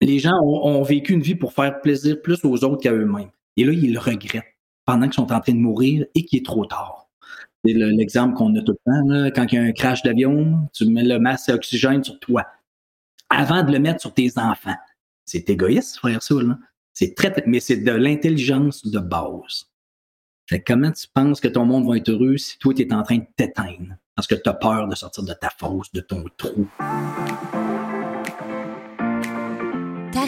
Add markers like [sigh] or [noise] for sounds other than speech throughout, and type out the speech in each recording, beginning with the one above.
les gens ont, vécu une vie pour faire plaisir plus aux autres qu'à eux-mêmes. Et là, ils le regrettent pendant qu'ils sont en train de mourir et qu'il est trop tard. C'est l'exemple qu'on a tout le temps. quand il y a un crash d'avion, tu mets le masque à oxygène sur toi avant de le mettre sur tes enfants. C'est égoïste, frère ça. C'est très, mais c'est de l'intelligence de base. Comment tu penses que ton monde va être heureux si toi, tu es en train de t'éteindre parce que tu as peur de sortir de ta fosse, de ton trou?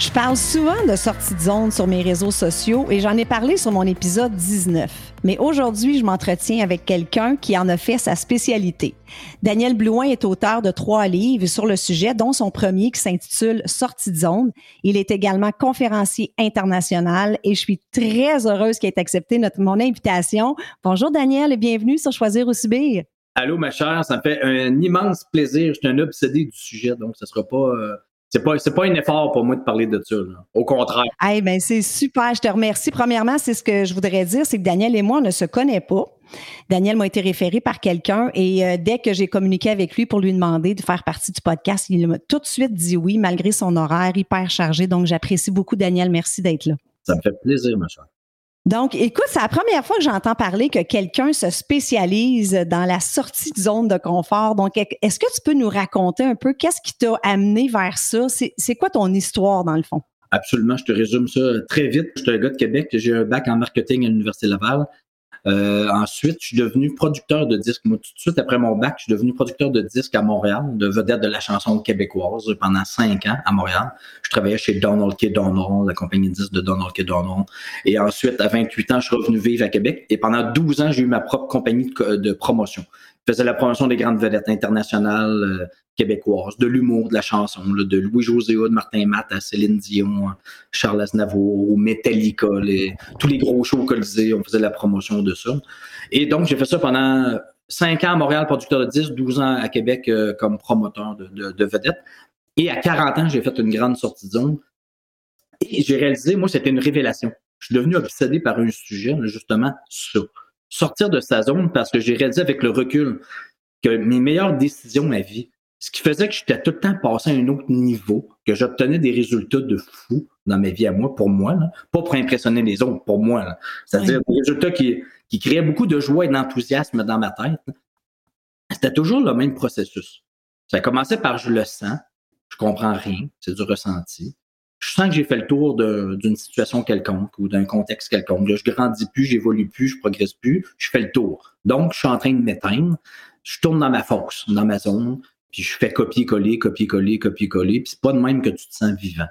Je parle souvent de sortie de zone sur mes réseaux sociaux et j'en ai parlé sur mon épisode 19. Mais aujourd'hui, je m'entretiens avec quelqu'un qui en a fait sa spécialité. Daniel Blouin est auteur de trois livres sur le sujet, dont son premier qui s'intitule Sortie de zone. Il est également conférencier international et je suis très heureuse qu'il ait accepté notre, mon invitation. Bonjour Daniel et bienvenue sur Choisir ou Subir. Allô ma chère, ça me fait un immense plaisir. Je suis un obsédé du sujet, donc ce ne sera pas... Euh, c'est pas c'est pas un effort pour moi de parler de ça. Au contraire. Eh ben c'est super. Je te remercie. Premièrement, c'est ce que je voudrais dire, c'est que Daniel et moi on ne se connaît pas. Daniel m'a été référé par quelqu'un et euh, dès que j'ai communiqué avec lui pour lui demander de faire partie du podcast, il m'a tout de suite dit oui, malgré son horaire hyper chargé. Donc j'apprécie beaucoup Daniel. Merci d'être là. Ça me fait plaisir, ma chère. Donc, écoute, c'est la première fois que j'entends parler que quelqu'un se spécialise dans la sortie de zone de confort. Donc, est-ce que tu peux nous raconter un peu qu'est-ce qui t'a amené vers ça? C'est quoi ton histoire dans le fond? Absolument, je te résume ça très vite. Je suis un gars de Québec, j'ai un bac en marketing à l'Université Laval. Euh, ensuite, je suis devenu producteur de disques. Moi, tout de suite après mon bac, je suis devenu producteur de disques à Montréal, de vedette de la chanson québécoise pendant cinq ans à Montréal. Je travaillais chez Donald K. Donald, la compagnie de disques de Donald K. Donald. Et ensuite, à 28 ans, je suis revenu vivre à Québec. Et pendant 12 ans, j'ai eu ma propre compagnie de, promotion. Je faisais la promotion des grandes vedettes internationales euh, québécoises, de l'humour, de la chanson, de Louis-José de Martin Matt à Céline Dion, Charles Aznavour, Metallica, tous les gros shows Colisée, on faisait la promotion de ça. Et donc, j'ai fait ça pendant 5 ans à Montréal, producteur de 10, 12 ans à Québec euh, comme promoteur de, vedettes. Et à 40 ans, j'ai fait une grande sortie de zone. Et j'ai réalisé, moi, c'était une révélation. Je suis devenu obsédé par un sujet, justement, ça. Sortir de sa zone parce que j'ai réalisé avec le recul que mes meilleures décisions à vie, ce qui faisait que j'étais tout le temps passé à un autre niveau, que j'obtenais des résultats de fou dans ma vie à moi, pour moi, pas pour impressionner les autres, pour moi. C'est-à-dire des résultats qui, qui créaient beaucoup de joie et d'enthousiasme dans ma tête. C'était toujours le même processus. Ça commençait par je le sens, je comprends rien, c'est du ressenti. Je sens que j'ai fait le tour d'une situation quelconque ou d'un contexte quelconque. Là, je grandis plus, j'évolue plus, je progresse plus, je fais le tour. Donc, je suis en train de m'éteindre. Je tourne dans ma fosse, dans ma zone puis je fais copier-coller, copier-coller, copier-coller, puis c'est pas de même que tu te sens vivant.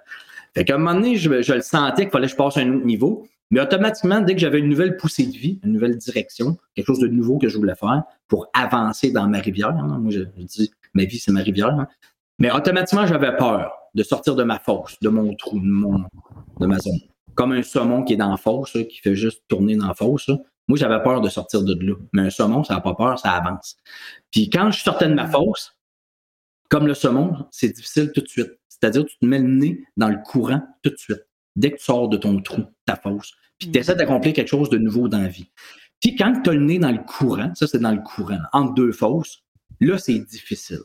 Fait qu'à un moment donné, je, le sentais qu'il fallait que je passe à un autre niveau, mais automatiquement, dès que j'avais une nouvelle poussée de vie, une nouvelle direction, quelque chose de nouveau que je voulais faire pour avancer dans ma rivière, hein, moi je, dis ma vie c'est ma rivière, hein, mais automatiquement j'avais peur de sortir de ma fosse, de mon trou, de, mon, de ma zone. Comme un saumon qui est dans la fosse, qui fait juste tourner dans la fosse. Moi, j'avais peur de sortir de là. Mais un saumon, ça n'a pas peur, ça avance. Puis quand je sortais de ma fosse, comme le saumon, c'est difficile tout de suite. C'est-à-dire, tu te mets le nez dans le courant tout de suite, dès que tu sors de ton trou, ta fosse, puis tu essaies d'accomplir quelque chose de nouveau dans la vie. Puis quand tu as le nez dans le courant, ça c'est dans le courant, entre deux fosses, là c'est difficile.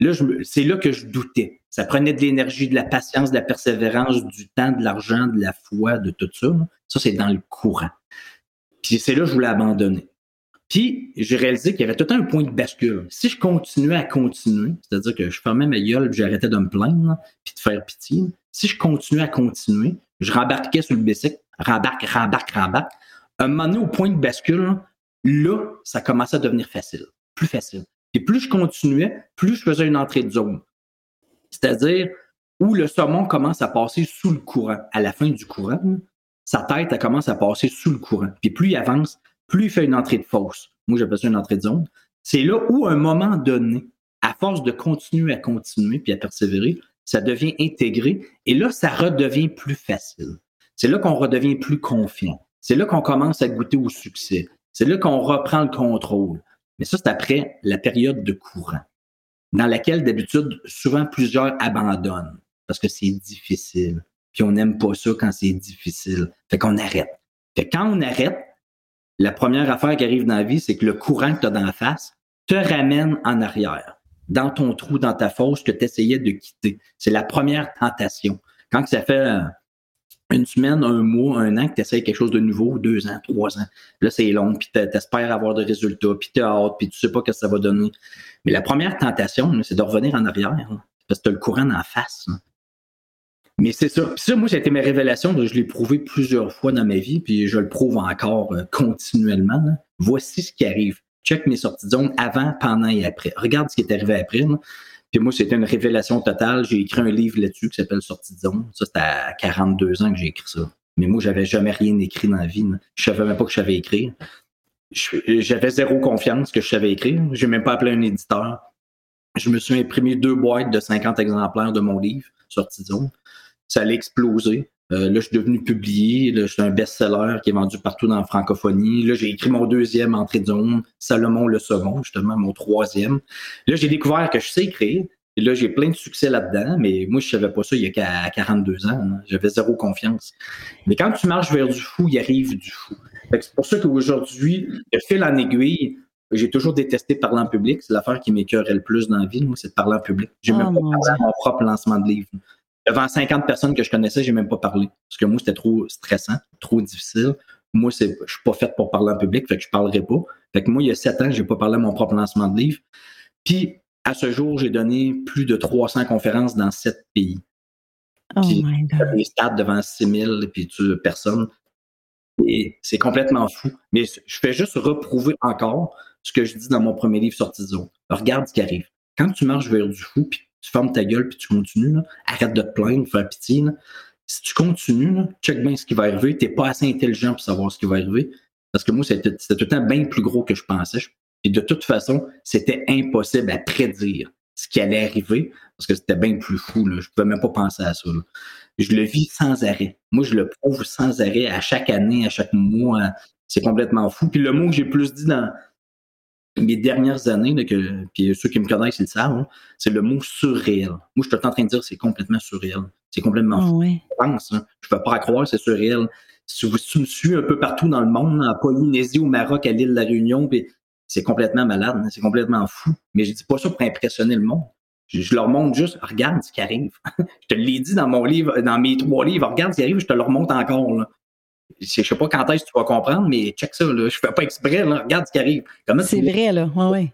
Là, c'est là que je doutais. Ça prenait de l'énergie, de la patience, de la persévérance, du temps, de l'argent, de la foi, de tout ça. Ça, c'est dans le courant. Puis c'est là que je voulais abandonner. Puis j'ai réalisé qu'il y avait tout un point de bascule. Si je continuais à continuer, c'est-à-dire que je fermais ma gueule, j'arrêtais de me plaindre, puis de faire pitié. Si je continuais à continuer, je rembarquais sur le bicycle, rembarque, rembarque, rembarque. Un moment donné, au point de bascule, là, ça commençait à devenir facile, plus facile. Et plus je continuais, plus je faisais une entrée de zone. C'est-à-dire où le saumon commence à passer sous le courant. À la fin du courant, sa tête, elle commence à passer sous le courant. Puis plus il avance, plus il fait une entrée de fosse. Moi, j'appelle ça une entrée de zone. C'est là où, à un moment donné, à force de continuer à continuer puis à persévérer, ça devient intégré et là, ça redevient plus facile. C'est là qu'on redevient plus confiant. C'est là qu'on commence à goûter au succès. C'est là qu'on reprend le contrôle. Mais ça, c'est après la période de courant, dans laquelle d'habitude, souvent plusieurs abandonnent parce que c'est difficile. Puis on n'aime pas ça quand c'est difficile. Fait qu'on arrête. Fait quand on arrête, la première affaire qui arrive dans la vie, c'est que le courant que tu as dans la face te ramène en arrière, dans ton trou, dans ta fosse que tu essayais de quitter. C'est la première tentation. Quand ça fait euh, une semaine, un mois, un an que tu essayes quelque chose de nouveau, deux ans, trois ans, là, c'est long, puis tu espères avoir des résultats, puis tu hâte, puis tu sais pas ce que ça va donner. Mais la première tentation, c'est de revenir en arrière, parce que tu as le courant en face. Mais c'est ça. Puis ça, moi, été mes révélations. je l'ai prouvé plusieurs fois dans ma vie, puis je le prouve encore euh, continuellement. Voici ce qui arrive. Check mes sorties de zone avant, pendant et après. Regarde ce qui est arrivé après. Puis moi, c'était une révélation totale. J'ai écrit un livre là-dessus qui s'appelle Sortie de zone. Ça, c'était à 42 ans que j'ai écrit ça. Mais moi, j'avais jamais rien écrit dans la vie. Je savais même pas que je savais écrire. J'avais zéro confiance que je savais écrire. J'ai même pas appelé un éditeur. Je me suis imprimé deux boîtes de 50 exemplaires de mon livre, Sortie de zone ça allait exploser. Euh, là, je suis devenu publié. Là, je suis un best-seller qui est vendu partout dans la francophonie. Là, j'ai écrit mon deuxième entrée de zone, Salomon le second, justement, mon troisième. Là, j'ai découvert que je sais écrire. Et là, j'ai plein de succès là-dedans, mais moi, je savais pas ça il y a 42 ans. Hein. J'avais zéro confiance. Mais quand tu marches vers du fou, il arrive du fou. C'est pour ça qu'aujourd'hui, de fil en aiguille, j'ai toujours détesté parler en public. C'est l'affaire qui m'écœurait le plus dans la vie, moi, c'est de parler en public. J'ai même oh pas parlé mon propre lancement de livre devant 50 personnes que je connaissais, j'ai même pas parlé. Parce que moi, c'était trop stressant, trop difficile. Moi, je suis pas fait pour parler en public, fait que je parlerai pas. Fait que moi, il y a sept ans, j'ai pas parlé à mon propre lancement de livre. Puis, à ce jour, j'ai donné plus de 300 conférences dans sept pays. Oh my God. Des stades devant 6000 puis personnes. Et c'est complètement fou. Mais je fais juste reprouver encore ce que je dis dans mon premier livre sorti de zone. Regarde ce qui arrive. Quand tu marches vers du fou, puis tu fermes ta gueule puis tu continues. Arrête de te plaindre, faire pitié. Si tu continues, là, check bien ce qui va arriver. Tu n'es pas assez intelligent pour savoir ce qui va arriver. Parce que moi, c'était tout le temps bien plus gros que je pensais. Et de toute façon, c'était impossible à prédire ce qui allait arriver parce que c'était bien plus fou. Là. Je ne pouvais même pas penser à ça. Je le vis sans arrêt. Moi, je le prouve sans arrêt à chaque année, à chaque mois. C'est complètement fou. Puis le mot que j'ai plus dit dans, mes dernières années, que, puis ceux qui me connaissent, ils le savent, hein, c'est le mot surréel. Moi, je suis en train de dire c'est complètement surréel. C'est complètement fou. Je pense. Hein. Je ne peux pas croire, c'est surréel. Si vous, tu me suis un peu partout dans le monde, en Polynésie, au Maroc, à l'île de la Réunion, puis c'est complètement malade, hein. c'est complètement fou. Mais je dis pas ça pour impressionner le monde. Je, leur montre juste, regarde ce qui arrive. [laughs] je te l'ai dit dans mon livre, dans mes trois livres, regarde ce qui arrive, je te le remonte encore. Là je sais pas quand est-ce que tu vas comprendre, mais check ça, là. Je fais pas exprès, là. Regarde ce qui arrive. C'est vrai, là. Ouais, ouais.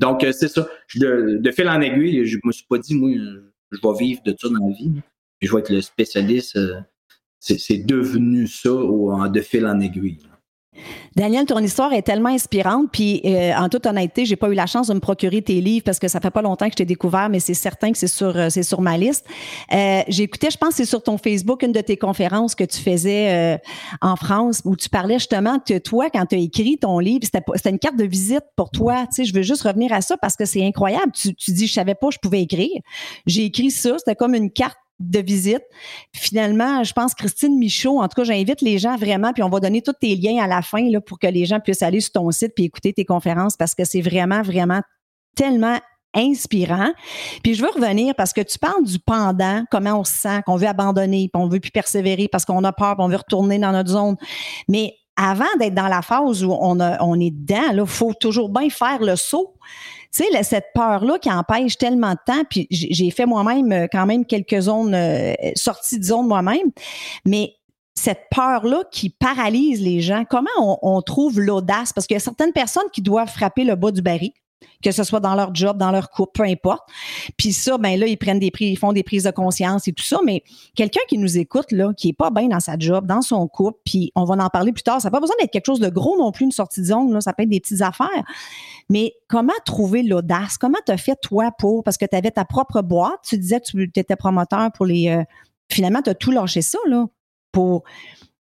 Donc, euh, c'est ça. De, de, fil en aiguille, je me suis pas dit, moi, je vais vivre de ça dans la vie. je vais être le spécialiste. Euh, c'est devenu ça de fil en aiguille. Daniel, ton histoire est tellement inspirante. Puis, euh, en toute honnêteté, j'ai pas eu la chance de me procurer tes livres parce que ça fait pas longtemps que je t'ai découvert, mais c'est certain que c'est sur, euh, c'est sur ma liste. Euh, écouté, je pense, c'est sur ton Facebook une de tes conférences que tu faisais en France où tu parlais justement que toi, quand tu as écrit ton livre, c'était, c'était une carte de visite pour toi. Tu sais, je veux juste revenir à ça parce que c'est incroyable. Tu, tu dis, je savais pas, je pouvais écrire. J'ai écrit ça. C'était comme une carte de visite. Finalement, je pense Christine Michaud, en tout cas, j'invite les gens vraiment, puis on va donner tous tes liens à la fin là, pour que les gens puissent aller sur ton site puis écouter tes conférences parce que c'est vraiment, vraiment tellement inspirant. Puis je veux revenir parce que tu parles du pendant, comment on se sent, qu'on veut abandonner, puis on veut plus persévérer parce qu'on a peur, puis on veut retourner dans notre zone. Mais avant d'être dans la phase où on, est dedans, il faut toujours bien faire le saut. Tu sais, cette peur-là qui empêche tellement de temps, puis j'ai fait moi-même euh, quand même quelques zones, euh, sorties de zone moi-même, mais cette peur-là qui paralyse les gens, comment on trouve l'audace? Parce qu'il y a certaines personnes qui doivent frapper le bas du baril que ce soit dans leur job, dans leur couple, peu importe. Puis ça, ben là, ils prennent des prix, ils font des prises de conscience et tout ça. Mais quelqu'un qui nous écoute, là, qui est pas bien dans sa job, dans son couple, puis on va en parler plus tard, ça n'a pas besoin d'être quelque chose de gros non plus, une sortie de zone, là, ça peut être des petites affaires. Mais comment trouver l'audace? Comment tu as fait, toi, pour, parce que tu avais ta propre boîte, tu disais que tu étais promoteur pour les... Euh, finalement, tu as tout lâché ça, là, pour...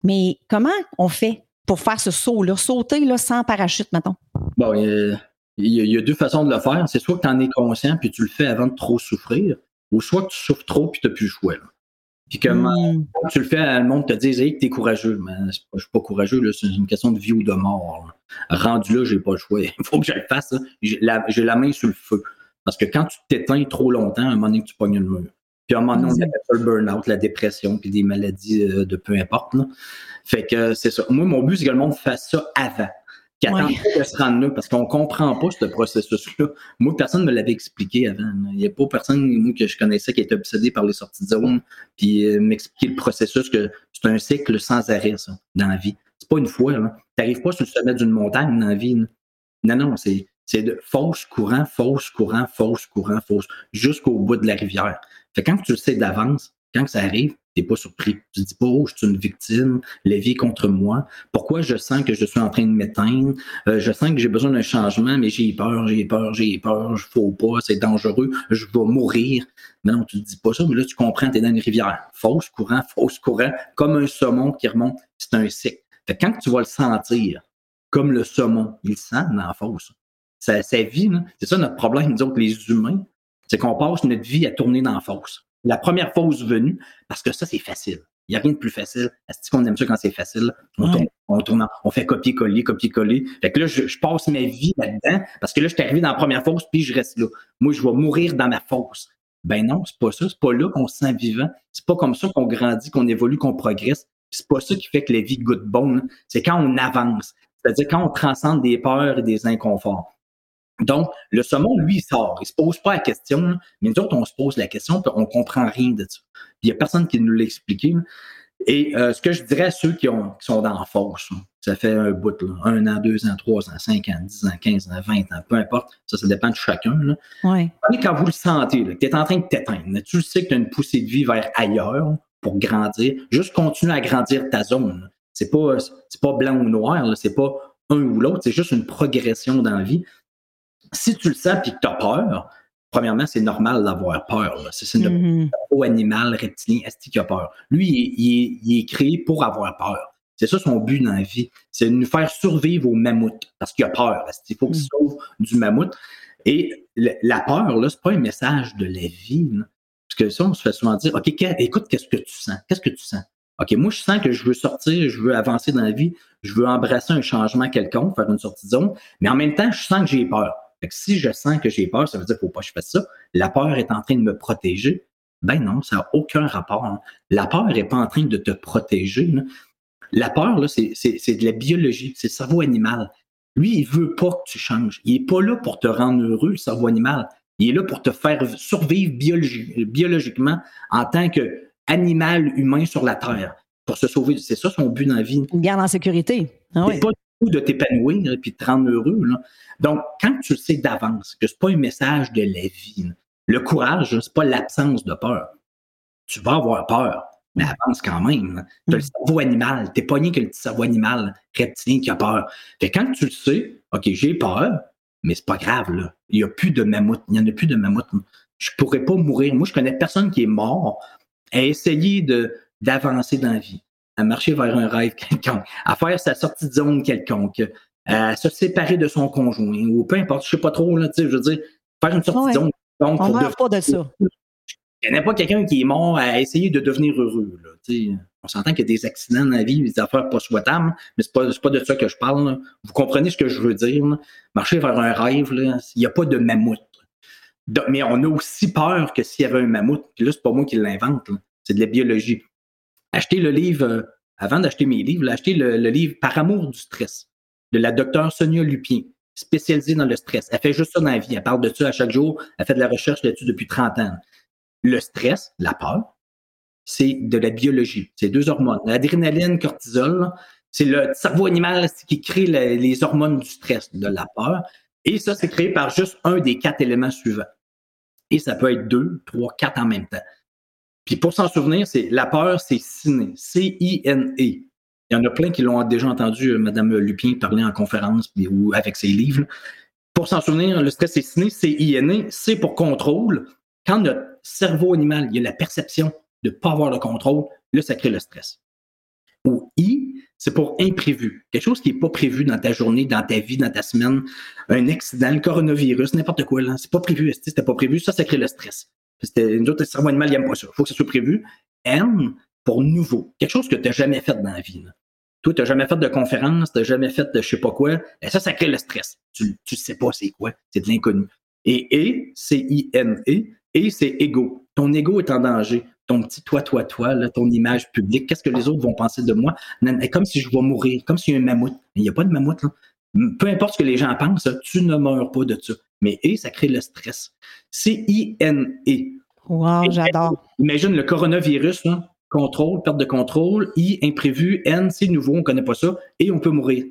Mais comment on fait pour faire ce saut-là, sauter là, sans parachute, mettons? Bon, euh, il y, a, deux façons de le faire. C'est soit que tu en es conscient puis tu le fais avant de trop souffrir, ou soit que tu souffres trop puis tu n'as plus le choix. Puis comme hmm. tu le fais, le monde te dit hey, que tu es courageux. Mais je suis pas courageux, c'est une question de vie ou de mort. Rendu là, j'ai pas le choix. Il [laughs] faut que je le fasse. J'ai la, main sur le feu. Parce que quand tu t'éteins trop longtemps, à un moment donné, tu pognes le mur. Puis à un moment donné, on appelle ça le burn-out, la dépression, puis des maladies euh, de peu importe. Fait que c'est ça. Moi, mon but, c'est que le monde fasse ça avant qui attendent de se rendre là parce qu'on comprend pas ce processus-là. Moi, personne ne me l'avait expliqué avant. Il n'y a pas personne moi, que je connaissais qui était obsédé par les sorties de zone puis euh, m'expliquer le processus que c'est un cycle sans arrêt, ça, dans la vie. C'est pas une fois. Tu n'arrives pas sur le sommet d'une montagne dans la vie. Non, non, c'est, c'est de fausse courant, fausse courant, fausse courant, fausse, jusqu'au bout de la rivière. Fait quand tu le sais d'avance, quand ça arrive, t'es pas surpris. Tu dis pas, oh, je suis une victime, la vie contre moi. Pourquoi je sens que je suis en train de m'éteindre? Euh, je sens que j'ai besoin d'un changement, mais j'ai peur, j'ai peur, j'ai peur, je faut pas, c'est dangereux, je vais mourir. Mais non, tu te dis pas ça, mais là, tu comprends, tu es dans une rivière. Fausse courant, fausse courant, comme un saumon qui remonte, c'est un cycle. Fait quand tu vas le sentir, comme le saumon, il sent dans la fosse. Ça vit, c'est ça notre problème, nous autres, les humains, c'est qu'on passe notre vie à tourner dans la fosse la première fausse venue, parce que ça, c'est facile. Il n'y a rien de plus facile. Est-ce qu'on aime ça quand c'est facile? On, tourne, on, tourne, on fait copier-coller, copier-coller. Fait que là, je, passe ma vie là-dedans parce que là, je suis arrivé dans la première fosse, puis je reste là. Moi, je vais mourir dans ma fosse. Ben non, c'est pas ça. C'est pas là qu'on se sent vivant. C'est pas comme ça qu'on grandit, qu'on évolue, qu'on progresse. C'est pas ça qui fait que la vie goûte bon. C'est quand on avance. C'est-à-dire quand on transcende des peurs et des inconforts. Donc, le saumon, lui, il sort. Il se pose pas la question, mais nous autres, on se pose la question, puis on comprend rien de ça. Il y a personne qui nous l'a expliqué. Et euh, ce que je dirais à ceux qui, ont, qui sont dans la fosse, ça fait un bout, là, un an, deux ans, trois ans, cinq ans, dix ans, quinze ans, vingt ans, peu importe, ça, ça dépend de chacun. Ouais. Quand vous le sentez, que tu es en train de t'éteindre, tu sais que tu as une poussée de vie vers ailleurs pour grandir, juste continue à grandir ta zone. C'est pas, c'est pas blanc ou noir, c'est pas un ou l'autre, c'est juste une progression dans la vie si tu le sens et que tu as peur, premièrement, c'est normal d'avoir peur. C'est une mm animal, reptilien, est-ce qu'il a peur? Lui, il, est créé pour avoir peur. C'est ça son but dans la vie. C'est de nous faire survivre au mammouth parce qu'il a peur. Il faut qu'il mm. sauve du mammouth. Et la peur, là, c'est pas un message de la vie. Parce que ça, on se fait souvent dire, OK, écoute, qu'est-ce que tu sens? Qu'est-ce que tu sens? OK, moi, je sens que je veux sortir, je veux avancer dans la vie, je veux embrasser un changement quelconque, faire une sortie de zone, mais en même temps, je sens que j'ai peur. Fait que si je sens que j'ai peur, ça veut dire qu'il faut pas que je fasse ça. La peur est en train de me protéger. Ben non, ça n'a aucun rapport. Hein. La peur n'est pas en train de te protéger. La peur, là, c'est, de la biologie, c'est le cerveau animal. Lui, il veut pas que tu changes. Il est pas là pour te rendre heureux, le cerveau animal. Il est là pour te faire survivre biologiquement en tant qu'animal humain sur la Terre. Pour se sauver. C'est ça son but dans la vie. Une garde en sécurité. Ah de t'épanouir et puis de te rendre heureux. Donc, quand tu le sais d'avance, que c'est pas un message de la vie, le courage, c'est pas l'absence de peur. Tu vas avoir peur, mais avance quand même. Tu as le mm. cerveau animal, t'es pogné que le cerveau animal reptilien qui a peur. Fait quand tu le sais, OK, j'ai peur, mais c'est pas grave, là. Il n'y a plus de mammouth. Il n'y en a plus de mammouth. Je pourrais pas mourir. Moi, je connais personne qui est mort à essayer de, d'avancer dans la vie à marcher vers un rêve quelconque, à faire sa sortie de zone quelconque, à se séparer de son conjoint, ou peu importe, je sais pas trop, là, je veux dire, faire une sortie de zone. Donc, On ne pas de ça. Il n'y a pas quelqu'un qui est mort à essayer de devenir heureux. Là. On s'entend qu'il y a des accidents dans la vie, des affaires pas souhaitables, mais c'est pas, pas de ça que je parle. Vous comprenez ce que je veux dire? Marcher vers un rêve, il n'y a pas de mammouth. mais on a aussi peur que s'il y avait un mammouth, puis là, c'est pas moi qui l'invente, c'est de la biologie acheter le livre, euh, avant d'acheter mes livres, acheter le, livre Par amour du stress de la docteure Sonia Lupien, spécialisée dans le stress. Elle fait juste ça dans la vie. Elle parle de ça à chaque jour. Elle fait de la recherche là-dessus depuis 30 ans. Le stress, la peur, c'est de la biologie. C'est deux hormones. L'adrénaline, cortisol, c'est le cerveau animal qui crée les hormones du stress, de la peur. Et ça, c'est créé par juste un des quatre éléments suivants. Et ça peut être deux, trois, quatre en même temps. Puis pour s'en souvenir, c'est la peur, c'est ciné, C-I-N-E. Il y en a plein qui l'ont déjà entendu, euh, Mme Lupien parler en conférence ou avec ses livres. Pour s'en souvenir, le stress, c'est ciné, C-I-N-E, c'est pour contrôle. Quand notre cerveau animal, il y a la perception de ne pas avoir le contrôle, là, ça crée le stress. Ou I, c'est pour imprévu. Quelque chose qui n'est pas prévu dans ta journée, dans ta vie, dans ta semaine. Un accident, le coronavirus, n'importe quoi. Là. C'est pas prévu. C'était pas prévu. Ça, ça crée le stress. Une autre cerveau animal, il n'aime pas ça. Il faut que ça soit prévu. N, pour nouveau. Quelque chose que tu n'as jamais fait dans la vie. Toi, tu n'as jamais fait de conférence, tu n'as jamais fait de je sais pas quoi. Ça, ça crée le stress. Tu ne sais pas c'est quoi. C'est de l'inconnu. Et E, c'est I-N-E. Et c'est ego. Ton ego est en danger ton petit toi, toi, toi, là, ton image publique, qu'est-ce que les autres vont penser de moi? Comme si je vais mourir, comme s'il y a un mammouth. Il n'y a pas de mammouth, là. Peu importe ce que les gens pensent, tu ne meurs pas de ça. Mais et, ça crée le stress. C-I-N-E. Wow, j'adore. Imagine le coronavirus, contrôle, perte de contrôle, I, imprévu, N, c'est nouveau, on ne connaît pas ça, et on peut mourir.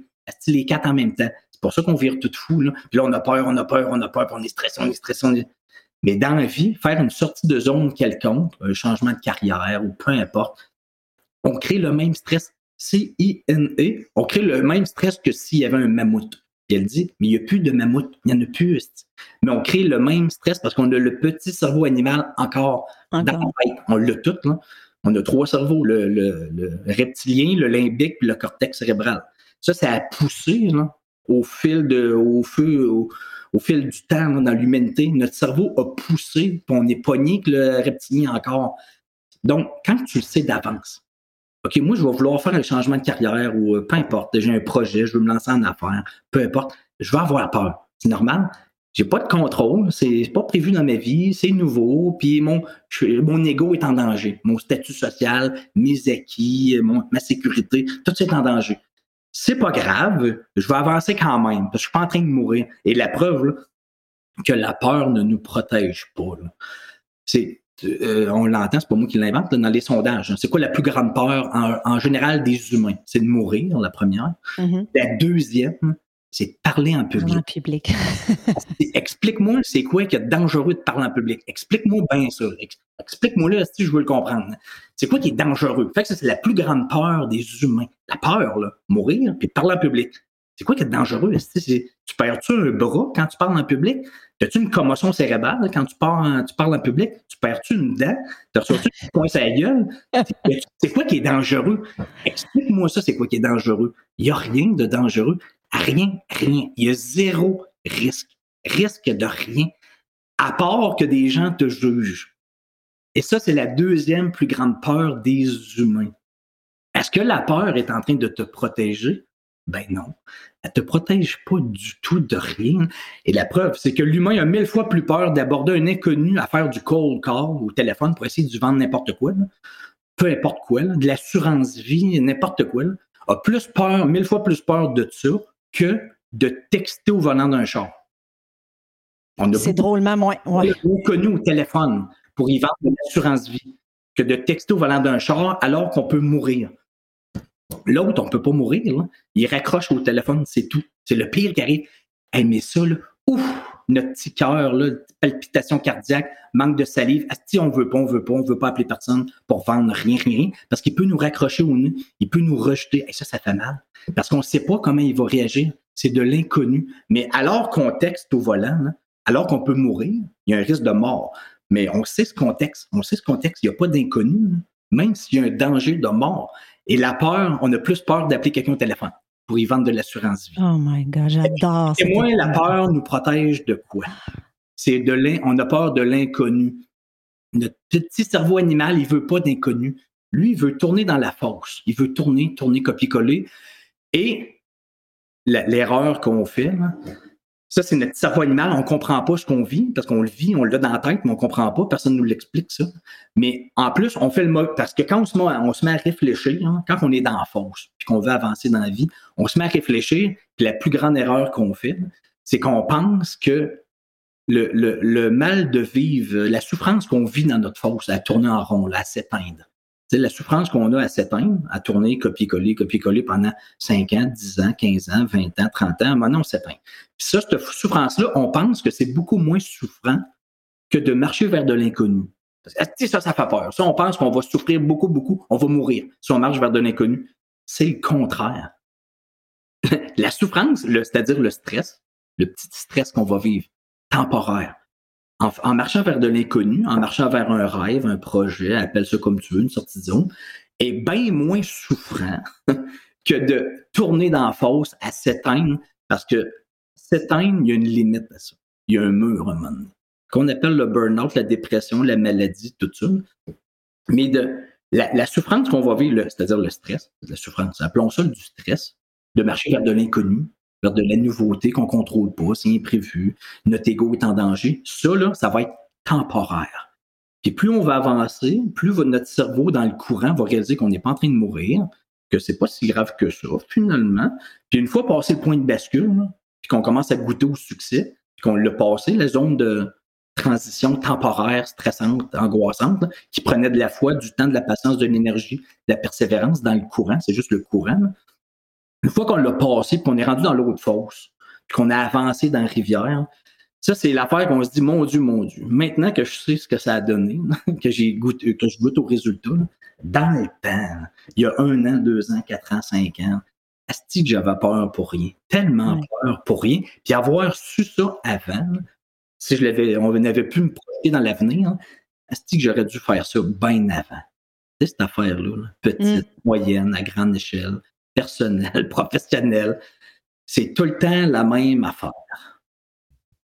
Les quatre en même temps. C'est pour ça qu'on vire tout fou. Là. Puis là, on a peur, on a peur, on a peur, on est stressé, on est stressé. On est... Mais dans la vie, faire une sortie de zone quelconque, un changement de carrière ou peu importe, on crée le même stress. C-I-N-E, on crée le même stress que s'il y avait un mammouth. Elle dit, mais il n'y a plus de mammouth, il n'y en a plus. Mais on crée le même stress parce qu'on a le petit cerveau animal encore, dans la tête. On l'a tout. Là. On a trois cerveaux, le, reptilien, le limbique et le cortex cérébral. Ça, ça a poussé là, au fil de, au feu, au fil du temps dans l'humanité, notre cerveau a poussé, puis on est pogné que le reptilien encore. Donc, quand tu le sais d'avance, OK, moi, je vais vouloir faire un changement de carrière ou euh, peu importe, j'ai un projet, je veux me lancer en affaires, peu importe, je vais avoir peur. C'est normal. J'ai pas de contrôle, c'est pas prévu dans ma vie, c'est nouveau, puis mon, mon ego est en danger. Mon statut social, mes acquis, ma sécurité, tout ça est en danger c'est pas grave, je vais avancer quand même, parce que je suis pas en train de mourir. Et la preuve que la peur ne nous protège pas. C'est, euh, on l'entend, c'est pas moi qui l'invente, dans les sondages. C'est quoi la plus grande peur en, général des humains? C'est de mourir, la première. Mm-hmm. La deuxième, c'est de parler en public. public. [laughs] Explique-moi, c'est quoi qui est dangereux de parler en public. Explique-moi bien ça. Explique-moi là si je veux le comprendre. C'est quoi qui est dangereux? Fait que ça, c'est la plus grande peur des humains. La peur, là, mourir, puis parler en public. C'est quoi qui est dangereux? Tu perds-tu un bras quand tu parles en public? As-tu une commotion cérébrale quand tu parles, tu parles en public? Tu perds-tu une dent? Tu reçois-tu une pointe à la gueule? C'est quoi qui est dangereux? Explique-moi ça, c'est quoi qui est dangereux? Il n'y a rien de dangereux. Rien, rien. Il y a zéro risque. Risque de rien. À part que des gens te jugent. Et ça, c'est la deuxième plus grande peur des humains. Est-ce que la peur est en train de te protéger? Ben non. Elle te protège pas du tout de rien. Et la preuve, c'est que l'humain a mille fois plus peur d'aborder un inconnu à faire du cold call au téléphone pour essayer de vendre n'importe quoi. Peu importe quoi, de l'assurance vie, n'importe quoi. A plus peur, mille fois plus peur de ça que de texter au volant d'un char. C'est drôlement moins. Ouais. connu au téléphone pour y vendre de l'assurance vie que de texter au volant d'un char alors qu'on peut mourir. L'autre, on ne peut pas mourir. Il raccroche au téléphone, c'est tout. C'est le pire qui arrive. Mais ça, là, ouf, notre petit cœur, palpitation cardiaque, manque de salive. Si on veut pas, on veut pas, on veut pas appeler personne pour vendre rien, rien, parce qu'il peut nous raccrocher au nez, il peut nous rejeter. Et ça, ça fait mal. Parce qu'on ne sait pas comment il va réagir. C'est de l'inconnu. Mais alors qu'on texte au volant, alors qu'on peut mourir, il y a un risque de mort. Mais on sait ce contexte. On sait ce contexte. Il n'y a pas d'inconnu, même s'il y a un danger de mort. Et la peur, on a plus peur d'appeler quelqu'un au téléphone pour y vendre de l'assurance vie. Oh my God, j'adore. Et moi, la peur nous protège de quoi? C'est de l'in, on a peur de l'inconnu. Notre petit cerveau animal, il veut pas d'inconnu. Lui, il veut tourner dans la force. Il veut tourner, tourner, copier-coller. Et l'erreur qu'on fait, ça, c'est notre cerveau animal. On ne comprend pas ce qu'on vit parce qu'on le vit, on l'a dans la tête, mais on ne comprend pas. Personne ne nous l'explique, ça. Mais en plus, on fait le mode. Parce que quand on se met, on se à réfléchir, hein, quand on est dans la force puis qu'on veut avancer dans la vie, on se met à réfléchir. Puis la plus grande erreur qu'on fait, c'est qu'on pense que le, mal de vivre, la souffrance qu'on vit dans notre force, à tourner en rond, à s'éteindre. C'est la souffrance qu'on a à s'éteindre, à tourner, copier-coller, copier-coller pendant 5 ans, 10 ans, 15 ans, 20 ans, 30 ans, maintenant on s'éteint. Puis ça, cette souffrance-là, on pense que c'est beaucoup moins souffrant que de marcher vers de l'inconnu. Ça, ça fait peur. Ça, on pense qu'on va souffrir beaucoup, beaucoup, on va mourir si on marche vers de l'inconnu. C'est le contraire. [laughs] la souffrance, c'est-à-dire le stress, le petit stress qu'on va vivre, temporaire, en, marchant vers de l'inconnu, en marchant vers un rêve, un projet, appelle ça comme tu veux, une sortie de zone, est bien moins souffrant [laughs] que de tourner dans la fosse à s'éteindre, parce que s'éteindre, il y a une limite à ça. Il y a un mur un moment Qu'on appelle le burn-out, la dépression, la maladie, tout ça. Mais de, la, souffrance qu'on va vivre, c'est-à-dire le stress, la souffrance, appelons ça du stress, de marcher vers de l'inconnu, de la nouveauté qu'on contrôle pas, c'est imprévu, notre ego est en danger. Ça, là, ça va être temporaire. Puis plus on va avancer, plus notre cerveau dans le courant va réaliser qu'on n'est pas en train de mourir, que c'est pas si grave que ça, finalement. Puis une fois passé le point de bascule, puis qu'on commence à goûter au succès, puis qu'on l'a passé, la zone de transition temporaire, stressante, angoissante, qui prenait de la foi, du temps, de la patience, de l'énergie, de la persévérance dans le courant, c'est juste le courant. Une fois qu'on l'a passé, qu'on est rendu dans l'eau de fosse, qu'on a avancé dans la rivière, ça, c'est l'affaire qu'on se dit, mon Dieu, mon Dieu. Maintenant que je sais ce que ça a donné, [laughs] que j'ai goûté, que je goûte au résultat, dans le temps, il y a un an, deux ans, quatre ans, cinq ans, est-ce que j'avais peur pour rien? Tellement peur pour rien. Puis avoir su ça avant, si je l'avais, on n'avait pu me projeter dans l'avenir, est-ce que j'aurais dû faire ça bien avant? C'est cette affaire-là, petite, mm. moyenne, à grande échelle personnel, [laughs] professionnel. C'est tout le temps la même affaire.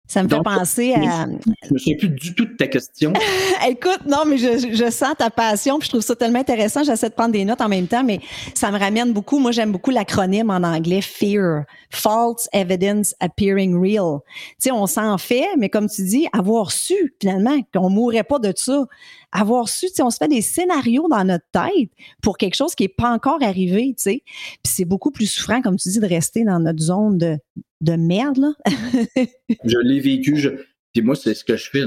Ça me fait penser à. Je me souviens plus du tout de ta question. [laughs] Écoute, non, mais je, sens ta passion, puis je trouve ça tellement intéressant. J'essaie de prendre des notes en même temps, mais ça me ramène beaucoup. Moi, j'aime beaucoup l'acronyme en anglais FEAR, False Evidence Appearing Real. Tu sais, on s'en fait, mais comme tu dis, avoir su finalement qu'on mourrait pas de ça, avoir su, tu sais, on se fait des scénarios dans notre tête pour quelque chose qui est pas encore arrivé, tu sais. Puis c'est beaucoup plus souffrant, comme tu dis, de rester dans notre zone de de merde, là. [laughs] je l'ai vécu. Je... Puis moi, c'est ce que je fais.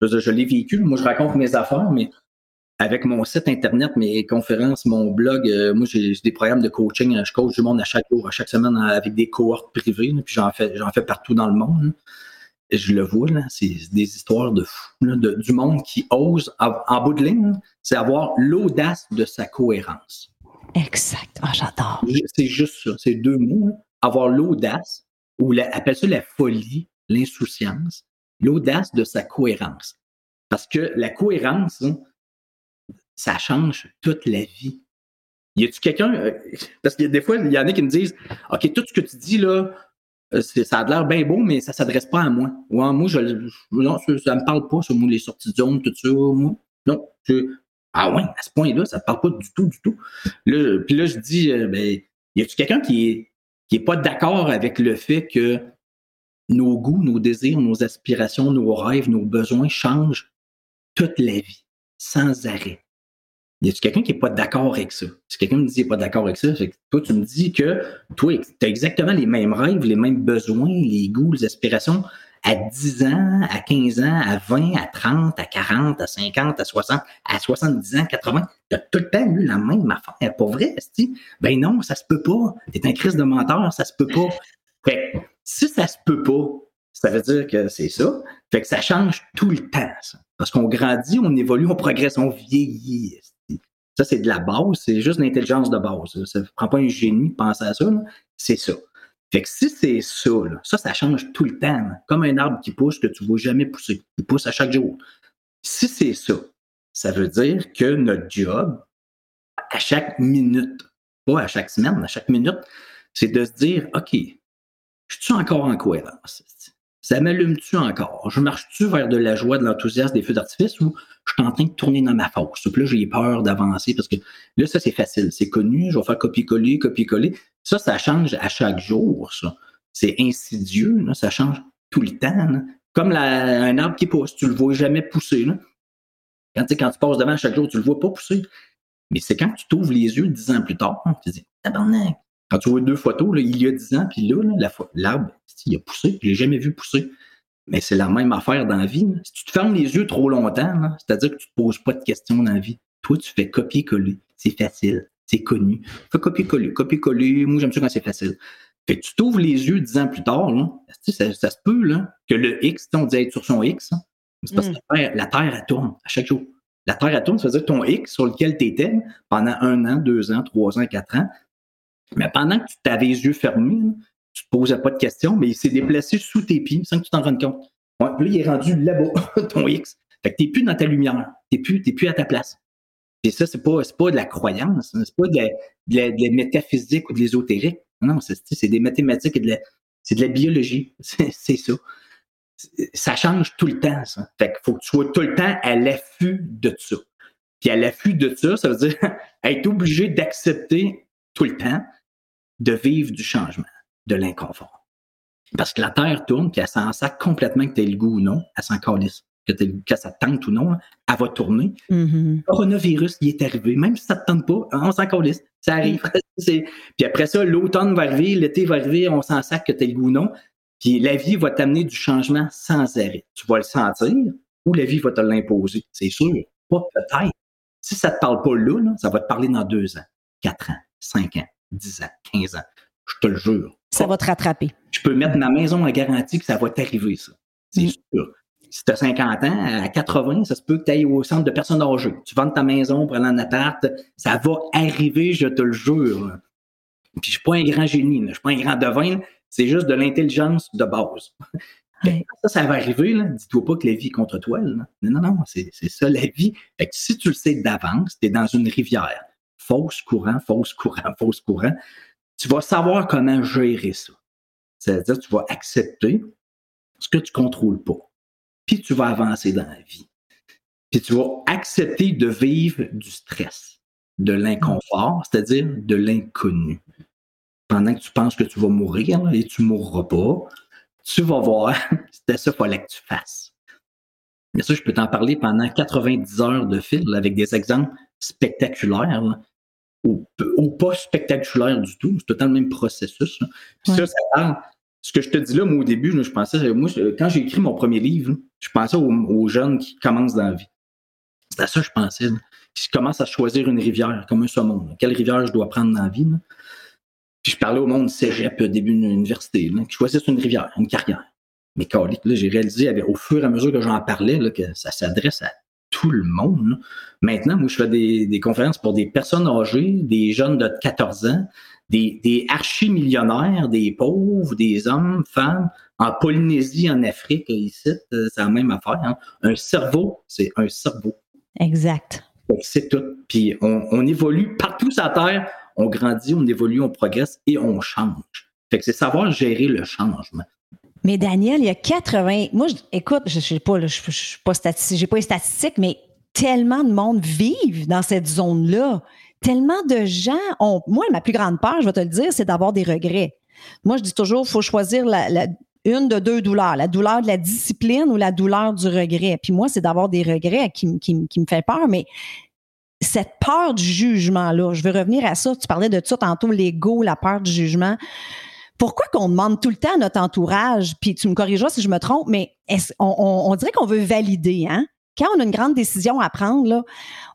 Je, l'ai vécu. Moi, je raconte mes affaires, mais avec mon site Internet, mes conférences, mon blog, euh, moi, j'ai des programmes de coaching. Je coach du monde à chaque jour, à chaque semaine avec des cohortes privées. puis j'en fais, j'en fais partout dans le monde. Et je le vois, là, c'est des histoires de fou, du monde qui ose, en, bout de ligne, c'est avoir l'audace de sa cohérence. Exact. Ah, j'adore. C'est juste ça. C'est deux mots. Avoir l'audace ou la, appelle ça la folie, l'insouciance, l'audace de sa cohérence. Parce que la cohérence, hein, ça change toute la vie. Y a-tu quelqu'un, euh, parce que des fois, il y en a qui me disent, OK, tout ce que tu dis là, euh, ça a l'air bien beau, mais ça s'adresse pas à moi. Ouais, moi, je, non, ça, me parle pas, sur les sorties de zone, tout ça. Non. ah ouais, à ce point-là, ça ne parle pas du tout, du tout. puis là, je dis, euh, ben, y a-tu quelqu'un qui est qui n'est pas d'accord avec le fait que nos goûts, nos désirs, nos aspirations, nos rêves, nos besoins changent toute la vie, sans arrêt. Y a quelqu'un qui n'est pas d'accord avec ça? Si quelqu'un me dit qu'il n'est pas d'accord avec ça, toi, tu me dis que toi, tu as exactement les mêmes rêves, les mêmes besoins, les goûts, les aspirations à 10 ans, à 15 ans, à 20, à 30, à 40, à 50, à 60, à 70 ans, 80. Tu as tout le temps eu la même affaire. Pour vrai, ben non, ça se peut pas. Tu es un crise de menteur, ça se peut pas. [laughs] Fait si ça se peut pas, ça veut dire que c'est ça. Fait que ça change tout le temps, ça. Parce qu'on grandit, on évolue, on progresse, on vieillit. Ça, c'est de la base, c'est juste l'intelligence de base. Ça ne prend pas un génie de penser à ça, c'est ça. Fait que si c'est ça, ça, ça change tout le temps. Comme un arbre qui pousse que tu ne vois jamais pousser. Il pousse à chaque jour. Si c'est ça, ça veut dire que notre job, à chaque minute, pas à chaque semaine, à chaque minute, c'est de se dire, OK, je suis encore en cohérence? Ça m'allume-tu encore? Je marche-tu vers de la joie, de l'enthousiasme, des feux d'artifice ou je suis en train de tourner dans ma fosse? Puis là, j'ai peur d'avancer parce que là, ça, c'est facile. C'est connu. Je vais faire copier-coller, copier-coller. Ça, ça change à chaque jour, ça. C'est insidieux, ça change tout le temps. Comme un arbre qui pousse, tu le vois jamais pousser. Quand, tu passes devant chaque jour, tu le vois pas pousser. Mais c'est quand tu t'ouvres les yeux dix ans plus tard, tu te dis, tabarnak. Quand tu vois deux photos, il y a dix ans, puis là, l'arbre, il a poussé, je l'ai jamais vu pousser. Mais c'est la même affaire dans la vie. Si tu te fermes les yeux trop longtemps, c'est-à-dire que tu te poses pas de questions dans la vie. Toi, tu fais copier-coller. C'est facile. C'est connu. Fais copier-coller. Copier-coller. Moi, j'aime ça quand c'est facile. Fait que tu t'ouvres les yeux dix ans plus tard, là, ça, ça, se peut là, que le X, on dit être sur son X. Hein. C'est parce que mm. la Terre, elle tourne à chaque jour. La Terre, elle tourne, ça veut dire que ton X sur lequel tu étais pendant un an, deux ans, trois ans, quatre ans, mais pendant que tu t'avais les yeux fermés, tu te posais pas de questions, mais il s'est déplacé sous tes pieds sans que tu t'en rendes compte. Ouais, puis là, il est rendu là-bas, [laughs] ton X. Fait que t'es plus dans ta lumière. T'es plus, plus à ta place. Et ça, c'est pas, pas de la croyance, c'est pas de la, de, métaphysique ou de l'ésotérique. Non, c'est des mathématiques et de la, c'est de la biologie. [laughs] C'est ça. Ça change tout le temps, ça. Fait qu'il faut que tu sois tout le temps à l'affût de ça. Puis à l'affût de ça, ça veut dire [laughs] être obligé d'accepter tout le temps de vivre du changement, de l'inconfort. Parce que la Terre tourne, puis elle s'en sac complètement que tu aies le goût ou non, elle s'en calisse. Que, que, ça te tente ou non, elle va tourner. Le coronavirus, il est arrivé. Même si ça te tente pas, on s'en calisse. Ça arrive. [laughs] puis après ça, l'automne va arriver, l'été va arriver, on s'en sac que tu le goût ou non. Puis la vie va t'amener du changement sans arrêt. Tu vas le sentir ou la vie va te l'imposer. C'est sûr. Pas peut-être. Si ça te parle pas là, là, ça va te parler dans deux ans, quatre ans, cinq ans, 10 ans, 15 ans. Je te le jure. Ça va te rattraper. Je peux mettre ma maison en garantie que ça va t'arriver, ça. C'est mm. sûr. Si tu as 50 ans, à 80, ça se peut que tu ailles au centre de personnes âgées. Tu vends ta maison pour aller en appart, ça va arriver, je te le jure. Puis je suis pas un grand génie, je suis pas un grand devin, c'est juste de l'intelligence de base. Ça, ça va arriver, là. Dis-toi pas que la vie est contre toi. Non, non, non, c'est ça la vie. Fait que si tu le sais d'avance, tu es dans une rivière fausse courant, fausse courant, fausse courant, tu vas savoir comment gérer ça. C'est-à-dire, tu vas accepter ce que tu ne contrôles pas. Puis tu vas avancer dans la vie. Puis tu vas accepter de vivre du stress, de l'inconfort, c'est-à-dire de l'inconnu. Pendant que tu penses que tu vas mourir et tu ne mourras pas, tu vas voir, [laughs] c'était ça qu'il fallait que tu fasses. Mais ça, je peux t'en parler pendant 90 heures de fil avec des exemples spectaculaires ou, pas spectaculaire du tout. C'est totalement le même processus. Ça, ça parle. Ce que je te dis là, moi, au début, je pensais, moi, quand j'ai écrit mon premier livre, je pensais aux, jeunes qui commencent dans la vie. C'est à ça que je pensais. Qui commencent à choisir une rivière, comme un saumon. Quelle rivière je dois prendre dans la vie? Puis je parlais au monde cégep, début d'une université, qui choisissent une rivière, une carrière. Mais là, j'ai réalisé au fur et à mesure que j'en parlais que ça s'adresse à tout le monde. Maintenant, moi, je fais des, conférences pour des personnes âgées, des jeunes de 14 ans, des, des archi-millionnaires, des pauvres, des hommes, femmes, en Polynésie, en Afrique, ici, euh, c'est la même affaire. Hein. Un cerveau, c'est un cerveau. Exact. C'est tout. Puis on, on, évolue partout sur la Terre, on grandit, on évolue, on progresse et on change. Fait que c'est savoir gérer le changement. Mais Daniel, il y a 80. Moi, écoute, je ne sais pas, je ne suis pas j'ai pas les statistiques, mais tellement de monde vivent dans cette zone-là. Tellement de gens ont. Moi, ma plus grande peur, je vais te le dire, c'est d'avoir des regrets. Moi, je dis toujours, il faut choisir une de deux douleurs, la douleur de la discipline ou la douleur du regret. Puis moi, c'est d'avoir des regrets qui, me fait peur, mais cette peur du jugement-là, je veux revenir à ça. Tu parlais de ça tantôt, l'ego, la peur du jugement pourquoi qu'on demande tout le temps à notre entourage, puis tu me corrigeras si je me trompe, mais on, dirait qu'on veut valider, hein? Quand on a une grande décision à prendre, là,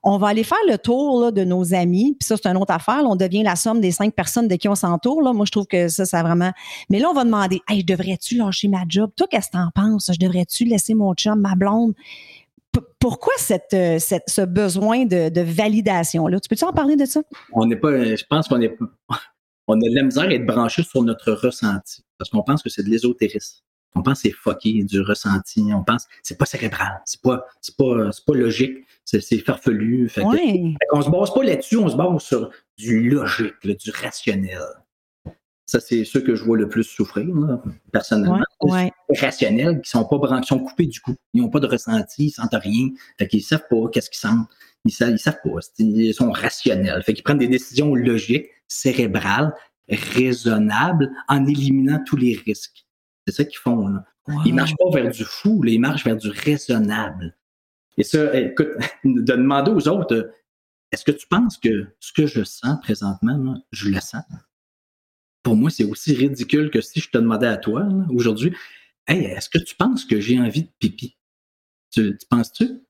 on va aller faire le tour de nos amis, puis ça, c'est une autre affaire. on devient la somme des cinq personnes de qui on s'entoure. Moi, je trouve que ça, ça vraiment. Mais là, on va demander Hey, devrais-tu lâcher ma job? Toi, qu'est-ce que t'en penses? Je devrais-tu laisser mon chum, ma blonde? pourquoi euh, cette, ce besoin de, de validation-là? Tu peux-tu en parler de ça? On n'est pas. Je pense qu'on est [laughs] on a de la misère à être branché sur notre ressenti parce qu'on pense que c'est de l'ésotérisme. On pense que c'est fucké, du ressenti. On pense c'est pas cérébral, c'est pas c'est pas c'est pas logique, c'est farfelu. Fait on se base pas là-dessus, on se base sur du logique, du rationnel. Ça, c'est ceux que je vois le plus souffrir, personnellement. Ouais, Rationnels, qui sont pas branchés, sont coupés du coup. Ils n'ont pas de ressenti, ils sentent rien. Fait qu'ils savent pas qu'est-ce qu'ils sentent. Ils savent, savent pas. Ils sont rationnels. Fait qu'ils prennent des décisions logiques, cérébrales, raisonnables, en éliminant tous les risques. C'est ça qu'ils font. Là. Ils marchent pas vers du fou, là, ils marchent vers du raisonnable. Et ça, écoute, [laughs] de demander aux autres, est-ce que tu penses que ce que je sens présentement, je le sens? Pour moi, c'est aussi ridicule que si je te demandais à toi aujourd'hui, hey, est-ce que tu penses que j'ai envie de pipi? Tu, tu penses-tu?